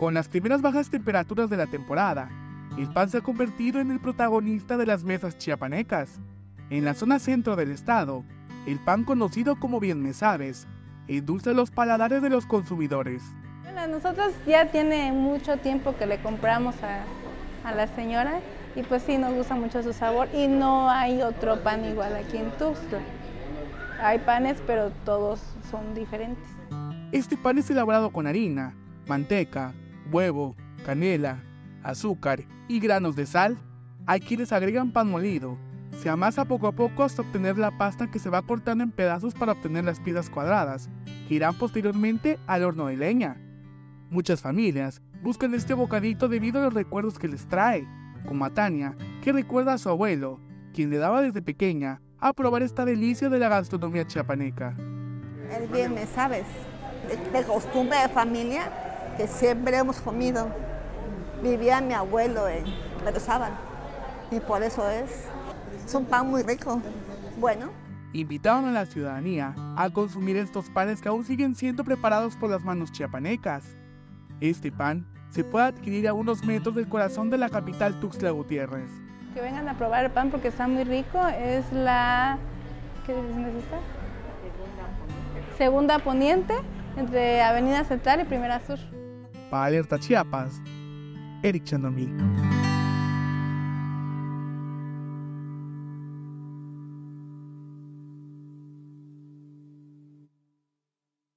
Con las primeras bajas temperaturas de la temporada, el pan se ha convertido en el protagonista de las mesas chiapanecas. En la zona centro del estado, el pan conocido como bien me sabes, endulza los paladares de los consumidores. Bueno, nosotros ya tiene mucho tiempo que le compramos a, a la señora y pues sí nos gusta mucho su sabor y no hay otro pan igual aquí en Tuxtla. Hay panes pero todos son diferentes. Este pan es elaborado con harina, manteca, huevo, canela, azúcar y granos de sal. Hay quienes agregan pan molido. Se amasa poco a poco hasta obtener la pasta que se va cortando en pedazos para obtener las piezas cuadradas, que irán posteriormente al horno de leña. Muchas familias buscan este bocadito debido a los recuerdos que les trae, como a Tania, que recuerda a su abuelo, quien le daba desde pequeña a probar esta delicia de la gastronomía chiapaneca. El me sabes, de costumbre de familia que siempre hemos comido. Vivía mi abuelo en Berzábal y por eso es. Es un pan muy rico, bueno. Invitaron a la ciudadanía a consumir estos panes que aún siguen siendo preparados por las manos chiapanecas. Este pan se puede adquirir a unos metros del corazón de la capital Tuxtla Gutiérrez. Que vengan a probar el pan porque está muy rico. Es la... ¿Qué es esta? Segunda Poniente, entre Avenida Central y Primera Sur. Para Alerta Chiapas, Eric Chandomí.